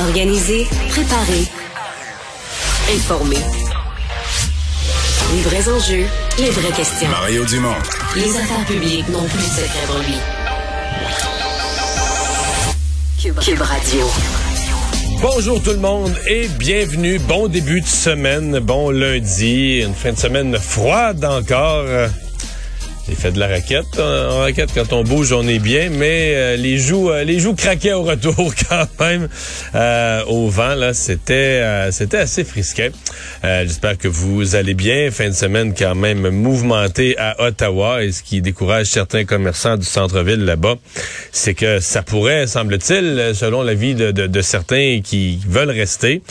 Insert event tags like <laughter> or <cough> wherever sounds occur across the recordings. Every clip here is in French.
Organiser, préparer, informer. Les vrais enjeux, les vraies questions. Mario Dumont. Les affaires publiques n'ont plus de secret pour lui. Cube, Cube Radio. Bonjour tout le monde et bienvenue. Bon début de semaine, bon lundi, une fin de semaine froide encore. J'ai fait de la raquette. En raquette, quand on bouge, on est bien, mais euh, les joues, euh, les joues craquaient au retour <laughs> quand même euh, au vent. Là, c'était, c'était assez frisquet. j'espère que vous allez bien. Fin de semaine quand même mouvementée à Ottawa, et ce qui décourage certains commerçants du centre-ville là-bas, c'est que ça pourrait, semble-t-il, selon l'avis de, de, de, certains qui veulent rester,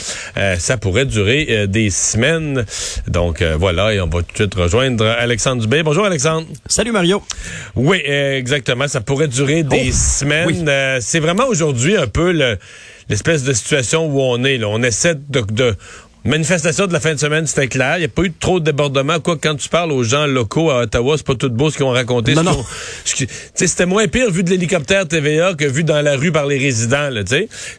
ça pourrait durer des semaines. Donc voilà, et on va tout de suite rejoindre Alexandre Dubé. Bonjour Alexandre. Salut Mario. Oui, exactement. Ça pourrait durer des oh, semaines. Euh, c'est vraiment aujourd'hui un peu l'espèce de situation où on est. Là. On essaie de, de Manifestation de la fin de semaine, c'était clair. Il n'y a pas eu trop de débordements. Quoi, quand tu parles aux gens locaux à Ottawa, c'est pas tout beau ce qu'ils ont raconté. Non, non. C'était moins pire vu de l'hélicoptère TVA que vu dans la rue par les résidents. Là,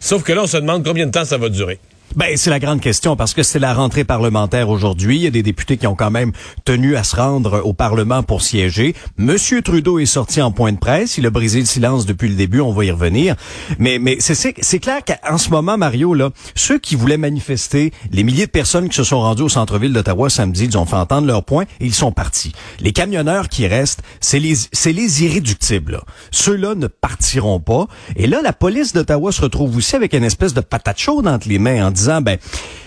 Sauf que là, on se demande combien de temps ça va durer. Ben, c'est la grande question parce que c'est la rentrée parlementaire aujourd'hui. Il y a des députés qui ont quand même tenu à se rendre au Parlement pour siéger. Monsieur Trudeau est sorti en point de presse. Il a brisé le silence depuis le début. On va y revenir. Mais, mais c'est, c'est clair qu'en ce moment, Mario, là, ceux qui voulaient manifester, les milliers de personnes qui se sont rendues au centre-ville d'Ottawa samedi, ils ont fait entendre leur point et ils sont partis. Les camionneurs qui restent, c'est les, c'est les irréductibles. Ceux-là ne partiront pas. Et là, la police d'Ottawa se retrouve aussi avec une espèce de patate chaude entre les mains en disant, ben,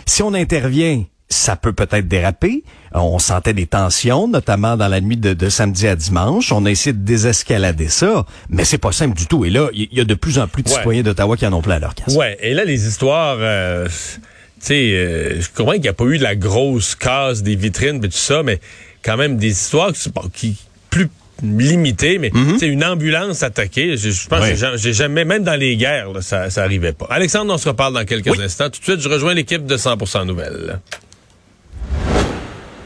si on intervient, ça peut peut-être déraper. On sentait des tensions, notamment dans la nuit de, samedi à dimanche. On a essayé de désescalader ça, mais c'est pas simple du tout. Et là, il y, a de plus en plus de citoyens d'Ottawa qui en ont plein à leur casse. Ouais, et là, les histoires... Euh, tu sais, euh, je comprends qu'il n'y a pas eu de la grosse casse des vitrines et tout ça, mais quand même des histoires qui, limité, mais c'est mhm. une ambulance attaquée. Je, pense que j'ai jamais, même dans les guerres, ça, ça arrivait pas. Alexandre, on se reparle dans quelques instants. Tout de suite, je rejoins l'équipe de 100% Nouvelles.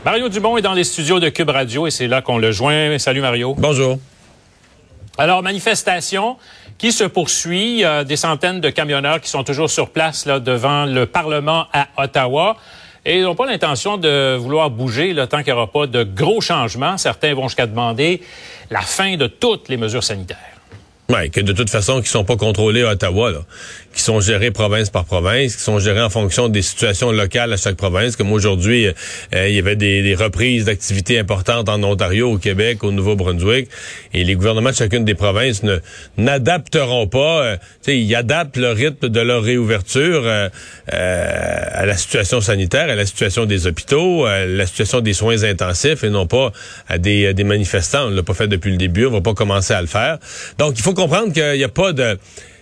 Mario Dumont est dans les studios de Cube Radio et c'est là qu'on le joint. Salut Mario. Bonjour. Alors, manifestation qui se poursuit. des centaines de camionneurs qui sont toujours sur place là, devant le Parlement à Ottawa. Et ils n'ont pas l'intention de vouloir bouger le tant qu'il n'y aura pas de gros changements. Certains vont jusqu'à demander la fin de toutes les mesures sanitaires. Oui, que de toute façon, qui sont pas contrôlés à Ottawa, là qui sont gérés province par province, qui sont gérés en fonction des situations locales à chaque province. Comme aujourd'hui, euh, il y avait des, reprises d'activités importantes en Ontario, au Québec, au Nouveau-Brunswick, et les gouvernements de chacune des provinces ne n'adapteront pas. Euh, ils adaptent le rythme de leur réouverture euh, à la situation sanitaire, à la situation des hôpitaux, à la situation des soins intensifs, et non pas à des, des manifestants. On l'a pas fait depuis le début, on va pas commencer à le faire. Donc, il faut comprendre qu'il n'y a pas de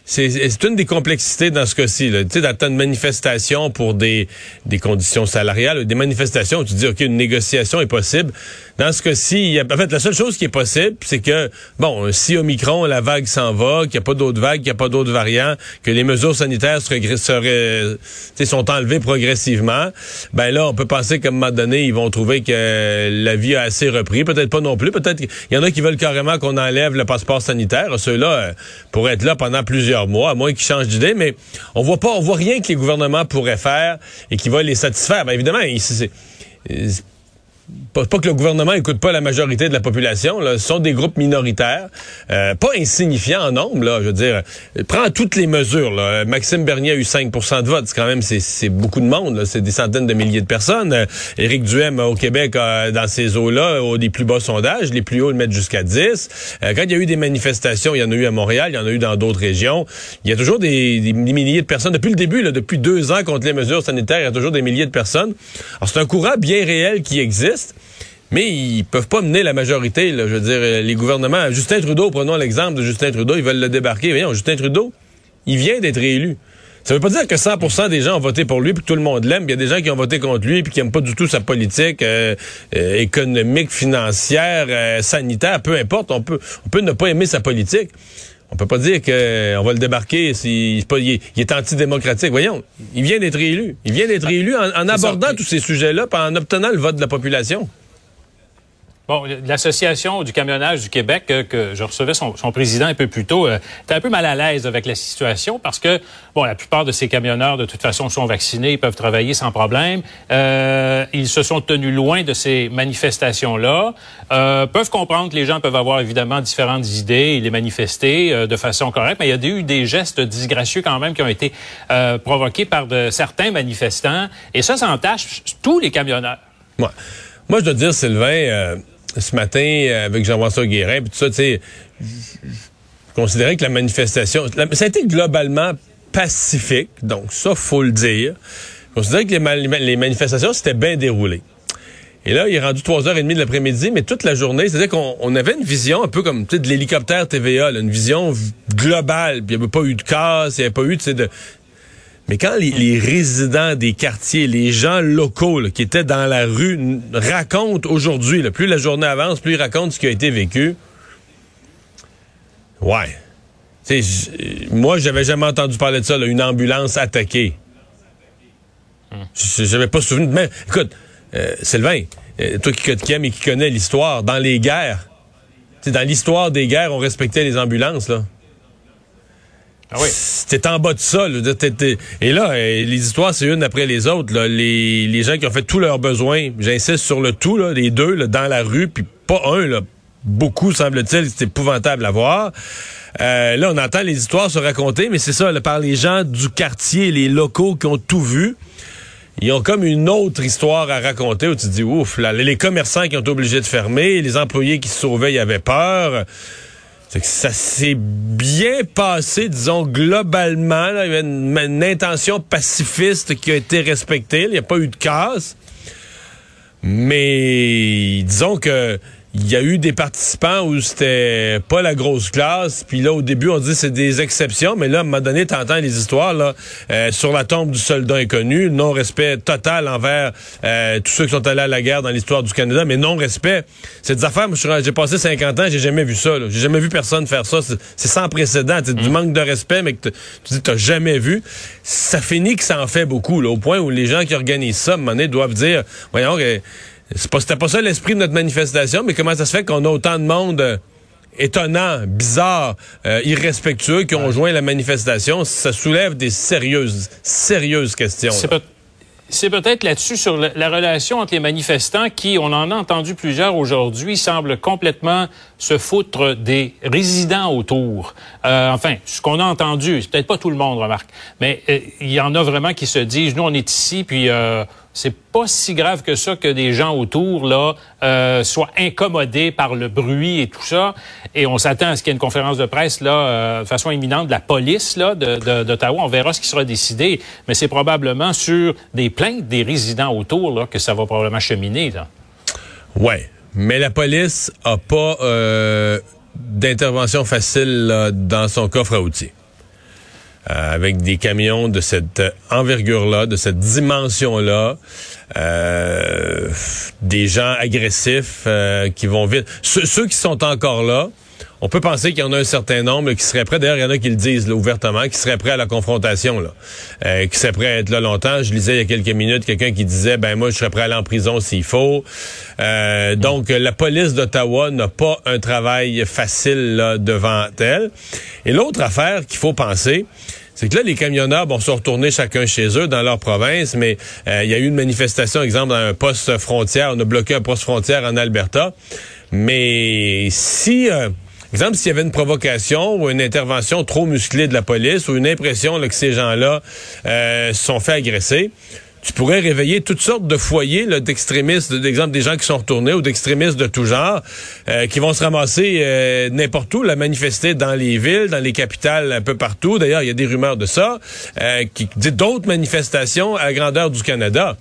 c'est une des complexités dans ce cas-ci. Tu sais, dans une manifestation pour des, des conditions salariales, des manifestations où tu dis, OK, une négociation est possible. Dans ce cas-ci, en fait, la seule chose qui est possible, c'est que, bon, si Omicron, la vague s'en va, qu'il n'y a pas d'autres vagues, qu'il n'y a pas d'autres variants, que les mesures sanitaires seraient, seraient sont enlevées progressivement, ben là, on peut penser qu'à un moment donné, ils vont trouver que la vie a assez repris. Peut-être pas non plus. Peut-être qu'il y en a qui veulent carrément qu'on enlève le passeport sanitaire. Ceux-là euh, pourraient être là pendant plusieurs mois, à moins qu'ils changent d'idée. Mais on voit pas, on voit rien que les gouvernements pourraient faire et qui va les satisfaire. Ben évidemment, c'est pas, que le gouvernement écoute pas la majorité de la population, là, ce sont des groupes minoritaires, euh, pas insignifiants en nombre, là, je veux dire, prends toutes les mesures. Là. Maxime Bernier a eu 5% de vote, c'est quand même c'est beaucoup de monde, c'est des centaines de milliers de personnes. Euh, Éric Duhem au Québec, dans ces eaux-là, au des plus bas sondages, les plus hauts le mettent jusqu'à 10. Euh, quand il y a eu des manifestations, il y en a eu à Montréal, il y en a eu dans d'autres régions. Il y a toujours des, des, milliers de personnes depuis le début, là, depuis deux ans contre les mesures sanitaires, il y a toujours des milliers de personnes. Alors c'est un courant bien réel qui existe. Mais ils peuvent pas mener la majorité. Je veux dire, les gouvernements. Justin Trudeau, prenons l'exemple de Justin Trudeau, ils veulent le débarquer. Voyons, Justin Trudeau, il vient d'être élu. Ça veut pas dire que 100% des gens ont voté pour lui puis tout le monde l'aime. Il y a des gens qui ont voté contre lui puis qui aiment pas du tout sa politique euh, euh, économique, financière, euh, sanitaire, peu importe. Peut, on peut ne pas aimer sa politique. On peut pas dire qu'on va le débarquer s'il il, est antidémocratique. Voyons, il vient d'être élu. Il vient d'être élu en, abordant tous ces sujets-là, en obtenant le vote de la population. Bon, l'association du camionnage du Québec, euh, que je recevais son, président un peu plus tôt, euh, était un peu mal à l'aise avec la situation parce que, bon, la plupart de ces camionneurs, de toute façon, sont vaccinés, ils peuvent travailler sans problème. Euh, ils se sont tenus loin de ces manifestations-là. Euh, peuvent comprendre que les gens peuvent avoir évidemment différentes idées et les manifester euh, de façon correcte, mais il y a eu des gestes disgracieux quand même qui ont été provoqués par de, certains manifestants. Et ça, ça entache tous les camionneurs. Moi je dois dire, Sylvain ce matin euh, avec Jean-François Guérin, puis tout ça, tu sais, considérais que la manifestation, ça a été globalement pacifique, donc ça, faut le dire. Je considérais que les, manifestations, c'était bien déroulé. Et là, il est rendu 3h30 de l'après-midi, mais toute la journée, c'est-à-dire qu'on avait une vision un peu comme de l'hélicoptère TVA, une vision globale. Puis il n'y avait pas eu de casse, il n'y avait pas eu de, mais quand les, résidents des quartiers, les gens locaux qui étaient dans la rue racontent aujourd'hui, plus la journée avance, plus ils racontent ce qui a été vécu. Ouais. T'sais, moi, j'avais jamais entendu parler de ça, une ambulance attaquée. Je J'avais pas souvenir. Mais écoute, euh, Sylvain, euh, toi qui, qui aime et qui connais l'histoire, dans les guerres, dans l'histoire des guerres, on respectait les ambulances, là. Ah oui. C'était en bas de ça. Et là, euh, les histoires, c'est une après les autres. Les, les gens qui ont fait tous leurs besoins, j'insiste sur le tout, là, les deux, là, dans la rue, puis pas un, là, beaucoup, semble-t-il, c'est épouvantable à voir. Euh, là, on entend les histoires se raconter, mais c'est ça, là, par les gens du quartier, les locaux qui ont tout vu. Ils ont comme une autre histoire à raconter où tu te dis, ouf, là, les commerçants qui ont été obligés de fermer, les employés qui se sauvaient, ils avaient peur. C'est que ça s'est bien passé, disons, globalement. Il y avait une, intention pacifiste qui a été respectée. Il n'y a pas eu de casse. Mais disons que il y a eu des participants où c'était pas la grosse classe. Puis là, au début, on dit c'est des exceptions. Mais là, à un moment donné, t'entends les histoires là, euh, sur la tombe du soldat inconnu, non-respect total envers euh, tous ceux qui sont allés à la guerre dans l'histoire du Canada, mais non-respect. C'est des affaires, j'ai passé 50 ans, j'ai jamais vu ça. J'ai jamais vu personne faire ça. C'est sans précédent. C'est du mmh. manque de respect, mais que tu dis t'as jamais vu. Ça finit que ça en fait beaucoup, là, au point où les gens qui organisent ça, à un moment donné, doivent dire, voyons, c'est pas, c'était pas ça l'esprit de notre manifestation, mais comment ça se fait qu'on a autant de monde euh, étonnant, bizarre, euh, irrespectueux qui ont joint la manifestation? Ça soulève des sérieuses, sérieuses questions. C'est peut-être là-dessus sur la, relation entre les manifestants qui, on en a entendu plusieurs aujourd'hui, semblent complètement se foutre des résidents autour. Euh, enfin, ce qu'on a entendu, c'est peut-être pas tout le monde, remarque, mais il y en a vraiment qui se disent, nous on est ici, puis c'est pas si grave que ça que des gens autour là euh, soient incommodés par le bruit et tout ça. Et on s'attend à ce qu'il y ait une conférence de presse là euh, de façon imminente de la police là d'Ottawa. on verra ce qui sera décidé, mais c'est probablement sur des plaintes des résidents autour là que ça va probablement cheminer. Là. Ouais, mais la police a pas euh, d'intervention facile dans son coffre à outils. Euh, avec des camions de cette envergure-là, de cette dimension-là, euh, des gens agressifs euh, qui vont vite. ceux qui sont encore là, on peut penser qu'il y en a un certain nombre qui seraient prêts. D'ailleurs, il y en a qui le disent ouvertement, qui seraient prêts à la confrontation, là, euh, qui seraient prêts à être là longtemps. Je lisais il y a quelques minutes quelqu'un qui disait, ben moi, je serais prêt à aller en prison s'il faut. Euh, donc, la police d'Ottawa n'a pas un travail facile là, devant elle. Et l'autre affaire qu'il faut penser, c'est que là, les camionneurs vont se retourner chacun chez eux dans leur province, mais euh, il y a eu une manifestation, exemple, dans un poste frontière. On a bloqué un poste frontière en Alberta. Mais si... Exemple, s'il y avait une provocation ou une intervention trop musclée de la police ou une impression que ces gens-là euh, sont fait agresser, tu pourrais réveiller toutes sortes de foyers d'extrémistes, d'exemple des gens qui sont retournés ou d'extrémistes de tout genre, euh, qui vont se ramasser euh, n'importe où, la manifester dans les villes, dans les capitales, un peu partout. D'ailleurs, il y a des rumeurs de ça, euh, qui dit d'autres manifestations à la grandeur du Canada.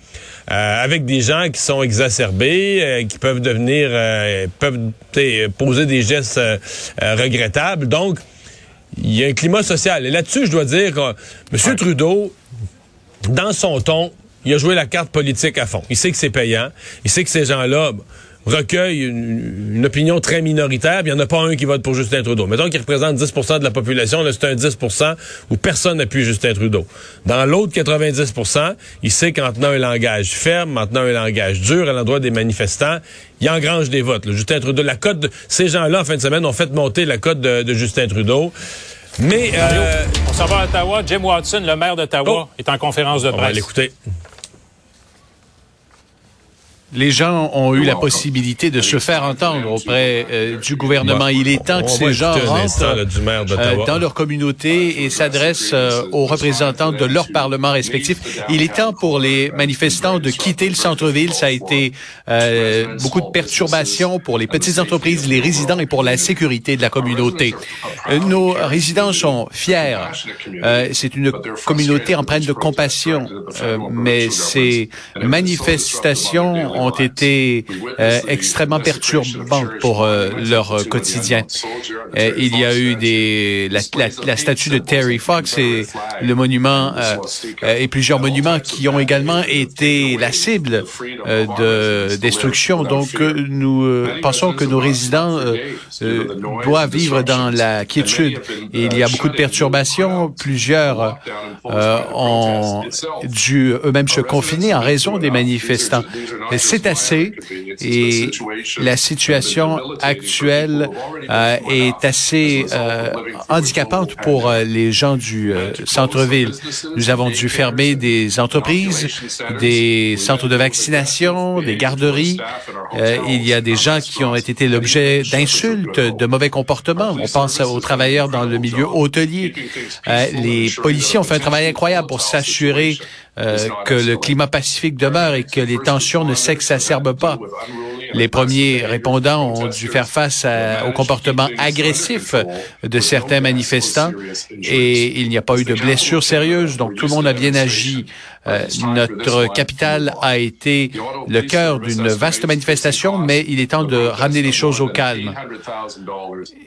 Euh, avec des gens qui sont exacerbés, euh, qui peuvent devenir, euh, peuvent poser des gestes regrettables. Donc, il y a un climat social. Et là-dessus, je dois dire M. Trudeau, dans son ton, il a joué la carte politique à fond. Il sait que c'est payant. Il sait que ces gens-là recueille une, opinion très minoritaire, il n'y en a pas un qui vote pour Justin Trudeau. Mettons qu'il représente 10% de la population, là, c'est un 10% où personne n'appuie Justin Trudeau. Dans l'autre 90% il sait qu'en tenant un langage ferme, en tenant un langage dur à l'endroit des manifestants, il engrange des votes. Justin Trudeau, la cote de ces gens-là, en fin de semaine, ont fait monter la cote de, Justin Trudeau. Mais... Euh, on s'en va à Ottawa. Jim Watson, le maire d'Ottawa, oh. est en conférence de presse. On va l'écouter les gens ont eu la possibilité de se faire entendre auprès euh, du gouvernement. Il est temps que ces gens rentrent euh, dans leur communauté et s'adressent euh, aux représentants de leur parlement respectif. Il est temps pour les manifestants de quitter le centre-ville. Ça a été beaucoup de perturbations pour les petites entreprises, les résidents et pour la sécurité de la communauté. nos résidents sont fiers. C'est une communauté empreinte de compassion, mais ces manifestations ont été euh, extrêmement perturbantes pour euh, leur euh, quotidien. il y a eu des la, la, statue de Terry Fox et le monument et plusieurs monuments qui ont également été la cible de destruction. Donc nous pensons que nos résidents doivent vivre dans la quiétude. il y a beaucoup de perturbations. Plusieurs ont dû eux-mêmes se confiner en raison des manifestants c'est assez et la situation actuelle euh, est assez euh, handicapante pour euh, les gens du centre-ville. Nous avons dû fermer des entreprises, des centres de vaccination, des garderies. il y a des gens qui ont été l'objet d'insultes, de mauvais comportements. On pense aux travailleurs dans le milieu hôtelier. les policiers ont fait un travail incroyable pour s'assurer que le climat pacifique demeure et que les tensions ne pas. Les premiers répondants ont dû faire face au comportement agressif de certains manifestants et il n'y a pas eu de blessures sérieuses, donc tout le monde a bien agi. Euh, notre capitale a été le cœur d'une vaste manifestation, mais il est temps de ramener les choses au calme.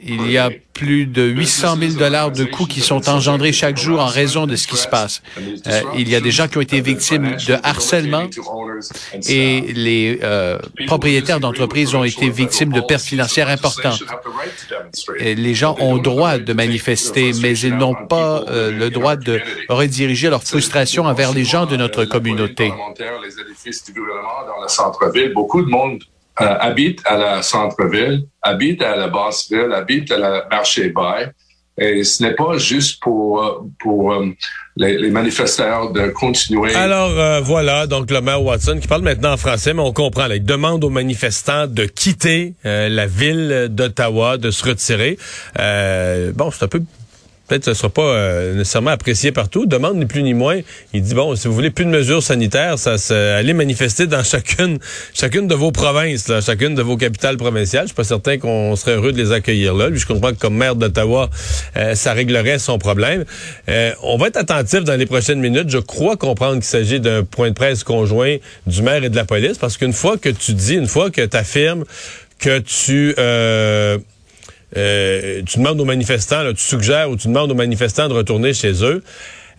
Il y a plus de 800 000 dollars de coûts qui sont engendrés chaque jour en raison de ce qui se passe. Euh, il y a des gens qui ont été victimes de harcèlement et les euh, propriétaires d'entreprises ont été victimes de pertes financières importantes. Les gens ont droit de manifester, mais ils n'ont pas euh, le droit de rediriger leur frustration envers les gens de notre communauté. Les édifices du gouvernement dans le centre-ville, beaucoup de monde euh, habite à la centre-ville, habite à la basse-ville, habite à la marché-bail. Et ce n'est pas juste pour, pour euh, les, les, manifestants de continuer. Alors euh, voilà, donc le maire Watson qui parle maintenant en français, mais on comprend. Il demande aux manifestants de quitter la ville d'Ottawa, de se retirer. bon, c'est un peu peut-être que ce ne sera pas euh, nécessairement apprécié partout. Demande ni plus ni moins. Il dit bon, si vous voulez plus de mesures sanitaires, ça se, allez manifester dans <laughs> chacune, chacune de vos provinces, là, chacune de vos capitales provinciales. Je suis pas certain qu'on serait heureux de les accueillir là. Lui, je comprends que comme maire d'Ottawa, euh, ça réglerait son problème. Euh, on va être attentif dans les prochaines minutes. Je crois comprendre qu'il s'agit d'un point de presse conjoint du maire et de la police, parce qu'une fois que tu dis, une fois que tu affirmes que tu euh, tu demandes aux manifestants, tu suggères ou tu demandes aux manifestants de retourner chez eux,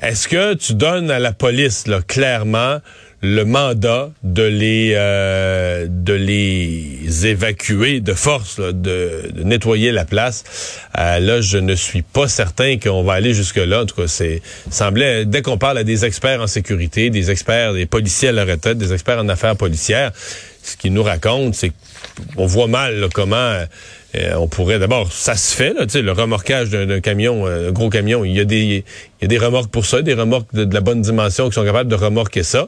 est-ce que tu donnes à la police clairement le mandat de les euh, de les évacuer de force, de, nettoyer la place? Euh, là, je ne suis pas certain qu'on va aller jusque là. En tout cas, c'est semblait dès qu'on parle à des experts en sécurité, des experts, des policiers à la retraite, des experts en affaires policières, ce qu'ils nous racontent, c'est qu'on voit mal comment euh, on pourrait d'abord, ça se fait, là, le remorquage d'un camion, euh, un gros camion. Il y a des, il y a des remorques pour ça, des remorques de, la bonne dimension qui sont capables de remorquer ça,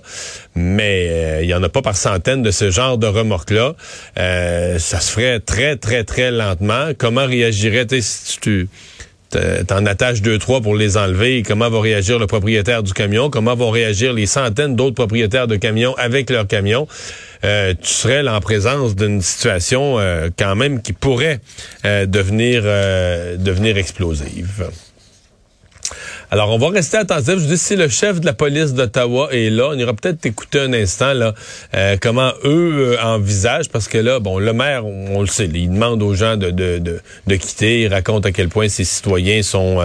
mais euh, il y en a pas par centaines de ce genre de remorques-là. ça se ferait très, très, très lentement. Comment réagirait si tu t'en attaches deux, trois pour les enlever. Comment va réagir le propriétaire du camion? Comment vont réagir les centaines d'autres propriétaires de camions avec leurs camions? Euh, tu serais là en présence d'une situation euh, quand même qui pourrait euh, devenir devenir explosive. Alors, on va rester attentif. Je dis, si le chef de la police d'Ottawa est là, on ira peut-être écouter un instant là comment eux envisagent, parce que là, bon, le maire, on, le sait, il demande aux gens de, de, de, de, quitter, il raconte à quel point ses citoyens sont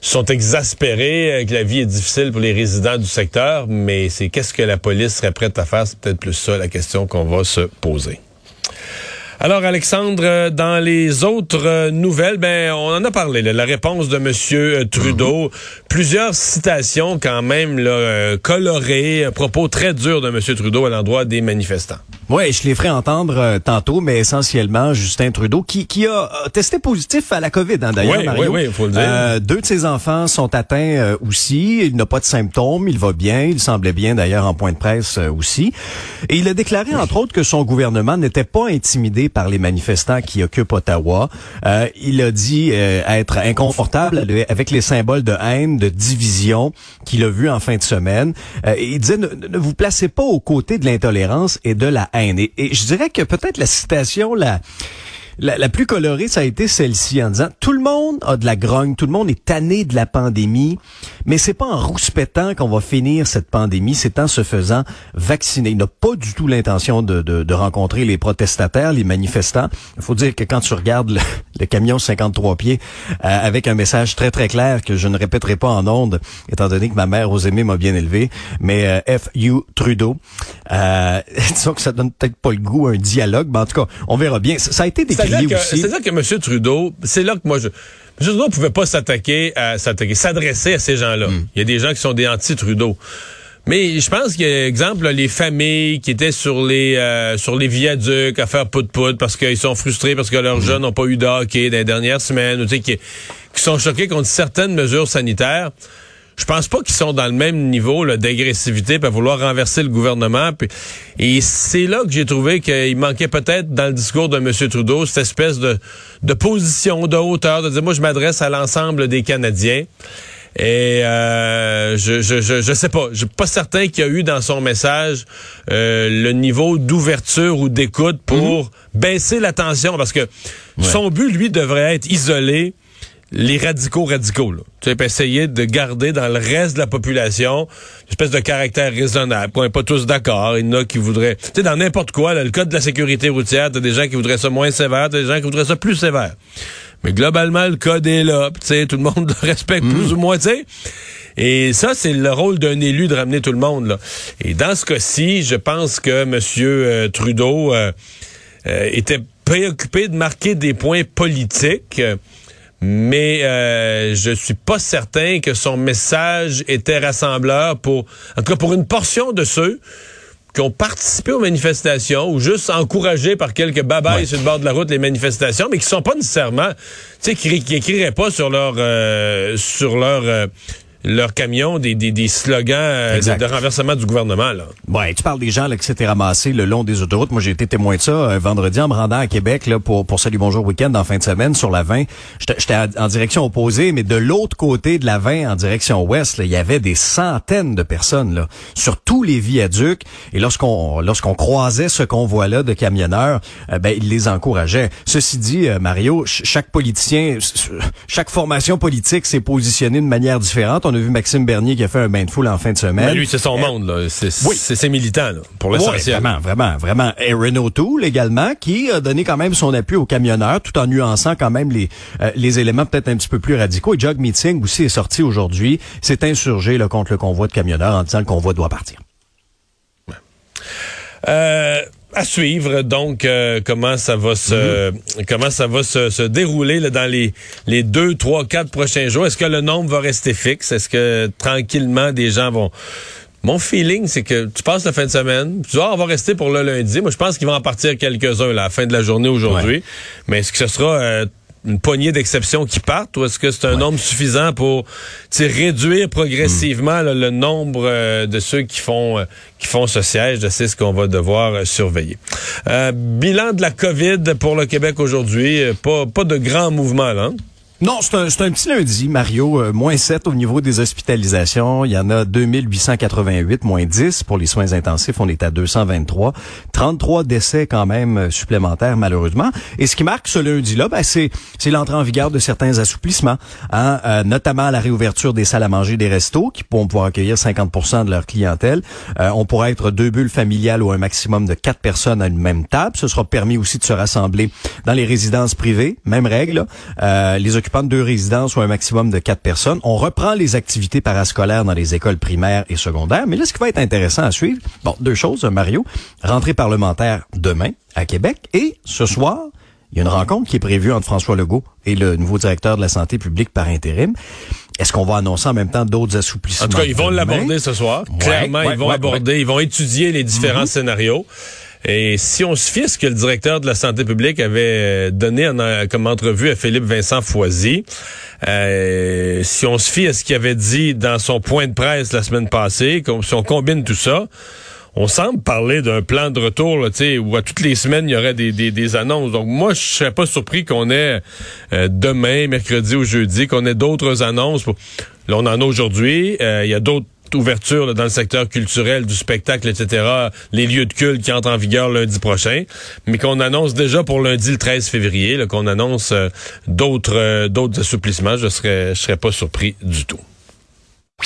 sont exaspérés, euh, que la vie est difficile pour les résidents du secteur, mais c'est qu'est-ce que la police serait prête à faire? C'est peut-être plus ça la question qu'on va se poser. Alors, Alexandre, dans les autres euh, nouvelles, ben, on en a parlé, la réponse de M. Euh, Trudeau. Mhm. Plusieurs citations quand même là, euh, colorées, un propos très dur de M. Trudeau à l'endroit des manifestants. Oui, je les ferai entendre tantôt, mais essentiellement Justin Trudeau, qui, qui a testé positif à la COVID, hein, d'ailleurs, oui, Oui, oui, faut le dire. deux de ses enfants sont atteints aussi. Il n'a pas de symptômes, il va bien, il semblait bien d'ailleurs en point de presse aussi. Et il a déclaré, entre autres, que son gouvernement n'était pas intimidé par les manifestants qui occupent Ottawa. Euh, il a dit euh, être inconfortable avec les symboles de haine, de division qu'il a vu en fin de semaine. Euh, il disait ne, vous placez pas aux côtés de l'intolérance et de la haine. Et, je dirais que peut-être la citation la la, plus colorée, ça a été celle-ci en disant tout le monde a de la grogne, tout le monde est tanné de la pandémie, mais c'est pas en rouspétant qu'on va finir cette pandémie, c'est en se faisant vacciner. Il n'a pas du tout l'intention de, de, rencontrer les protestataires, les manifestants. Il faut dire que quand tu regardes le, camion 53 pieds euh, avec un message très très clair que je ne répéterai pas en ondes, étant donné que ma mère aux aimés m'a bien élevé, mais euh, F. U. Trudeau. Euh, <laughs> disons que ça donne peut-être pas le goût à un dialogue, mais en tout cas, on verra bien. Ça, a été décrit c'est-à-dire que M. Trudeau, c'est là que moi je. M. Trudeau ne pouvait pas s'attaquer à s'attaquer, s'adresser à ces gens-là. Hmm. Il y a des gens qui sont des anti-Trudeau. Mais je pense qu'il y a, exemple, les familles qui étaient sur les euh, sur les viaducs à faire pout-pout parce qu'ils sont frustrés parce que leurs hmm. jeunes n'ont pas eu de hockey dans les dernières semaines, ou, qui, qui sont choqués contre certaines mesures sanitaires je pense pas qu'ils sont dans le même niveau d'agressivité pour vouloir renverser le gouvernement. et c'est là que j'ai trouvé qu'il manquait peut-être dans le discours de M. Trudeau cette espèce de, de position de hauteur, de dire moi je m'adresse à l'ensemble des Canadiens. Et euh, je, je, je, sais pas, je suis pas certain qu'il y a eu dans son message euh, le niveau d'ouverture ou d'écoute pour mhm. baisser la tension, parce que son but, lui, devrait être isolé les radicaux radicaux. Là. Tu sais, essayer de garder dans le reste de la population une espèce de caractère raisonnable. On n'est pas tous d'accord. Il y en a qui voudraient... Tu sais, dans n'importe quoi, le code de la sécurité routière, t'as des gens qui voudraient ça moins sévère, t'as des gens qui voudraient ça plus sévère. Mais globalement, le code est là. Tu sais, tout le monde le respecte mm. plus ou moins, tu sais. Et ça, c'est le rôle d'un élu de ramener tout le monde. Là. Et dans ce cas-ci, je pense que M. Euh, Trudeau euh, euh, était préoccupé de marquer des points politiques mais euh, je suis pas certain que son message était rassembleur pour, en tout cas pour une portion de ceux qui ont participé aux manifestations ou juste encouragés par quelques babayes sur le bord de la route les manifestations, mais qui sont pas nécessairement, tu sais, qui, qui écriraient pas sur leur euh, sur leur euh, leur camion des, des, des slogans euh, de, renversement du gouvernement. Là. Ouais, tu parles des gens là, qui s'étaient ramassés le long des autoroutes. Moi, j'ai été témoin de ça euh, vendredi en me rendant à Québec là, pour, pour Salut Bonjour Week-end en fin de semaine sur la 20. J'étais en direction opposée, mais de l'autre côté de la 20, en direction ouest, il y avait des centaines de personnes là, sur tous les viaducs. Et lorsqu'on lorsqu'on croisait ce convoi-là de camionneurs, euh, ben, ils les encourageaient. Ceci dit, Mario, chaque politicien, chaque formation politique s'est positionnée de manière différente. On a vu Maxime Bernier qui a fait un bain de foule en fin de semaine. Mais lui, c'est son euh, monde, là. C'est oui. ses militants, là, pour l'essentiel. vraiment, vraiment, vraiment. Et Renault Tool également, qui a donné quand même son appui aux camionneurs, tout en nuançant quand même les, euh, les éléments peut-être un petit peu plus radicaux. Et Jog Meeting aussi est sorti aujourd'hui. C'est insurgé là, contre le convoi de camionneurs en disant que le convoi doit partir. Euh, à suivre donc euh, comment ça va se mhm. comment ça va se, se dérouler là, dans les les deux trois quatre prochains jours. Est-ce que le nombre va rester fixe? Est-ce que tranquillement des gens vont mon feeling c'est que tu passes la fin de semaine tu vois on va rester pour le lundi. Moi je pense qu'il va en partir quelques-uns à la fin de la journée aujourd'hui. Mais est-ce que ce sera euh, une poignée d'exceptions qui partent ou est-ce que c'est un nombre suffisant pour réduire progressivement le nombre euh, de ceux qui font euh, qui font ce siège? C'est ce qu'on va devoir euh, surveiller. bilan de la COVID pour le Québec aujourd'hui. Pas, pas de grands mouvements là. Hein? Non, c'est un, un, petit lundi, Mario. Euh, moins 7 au niveau des hospitalisations. Il y en a 2888, moins 10 pour les soins intensifs. On est à 223. 33 décès quand même euh, supplémentaires, malheureusement. Et ce qui marque ce lundi-là, ben, c'est, c'est l'entrée en vigueur de certains assouplissements, hein, euh, notamment la réouverture des salles à manger des restos qui pourront pouvoir accueillir 50 de leur clientèle. on pourra être deux bulles familiales ou un maximum de quatre personnes à une même table. Ce sera permis aussi de se rassembler dans les résidences privées. Même règle. les occupant de deux résidences ou un maximum de quatre personnes. On reprend les activités parascolaires dans les écoles primaires et secondaires. Mais là, ce qui va être intéressant à suivre, bon, deux choses, Mario. Rentrée parlementaire demain à Québec et ce soir, il y a une rencontre qui est prévue entre François Legault et le nouveau directeur de la santé publique par intérim. Est-ce qu'on va annoncer en même temps d'autres assouplissements? En tout cas, ils vont l'aborder ce soir. Clairement, ils vont aborder, ils vont étudier les différents mhm. scénarios. Et si on se fie à ce que le directeur de la santé publique avait donné comme entrevue à Philippe Vincent Foisy, euh, si on se fie à ce qu'il avait dit dans son point de presse la semaine passée, si on combine tout ça, on semble parler d'un plan de retour là, où à toutes les semaines, il y aurait des, des, annonces. Donc moi, je serais pas surpris qu'on ait euh, demain, mercredi ou jeudi, qu'on ait d'autres annonces. Là, on en a aujourd'hui. Euh, il y a d'autres ouvertures dans le secteur culturel, du spectacle, etc., les lieux de culte qui entrent en vigueur lundi prochain, mais qu'on annonce déjà pour lundi le 13 février, qu'on annonce euh, d'autres d'autres assouplissements, je serais je serais pas surpris du tout.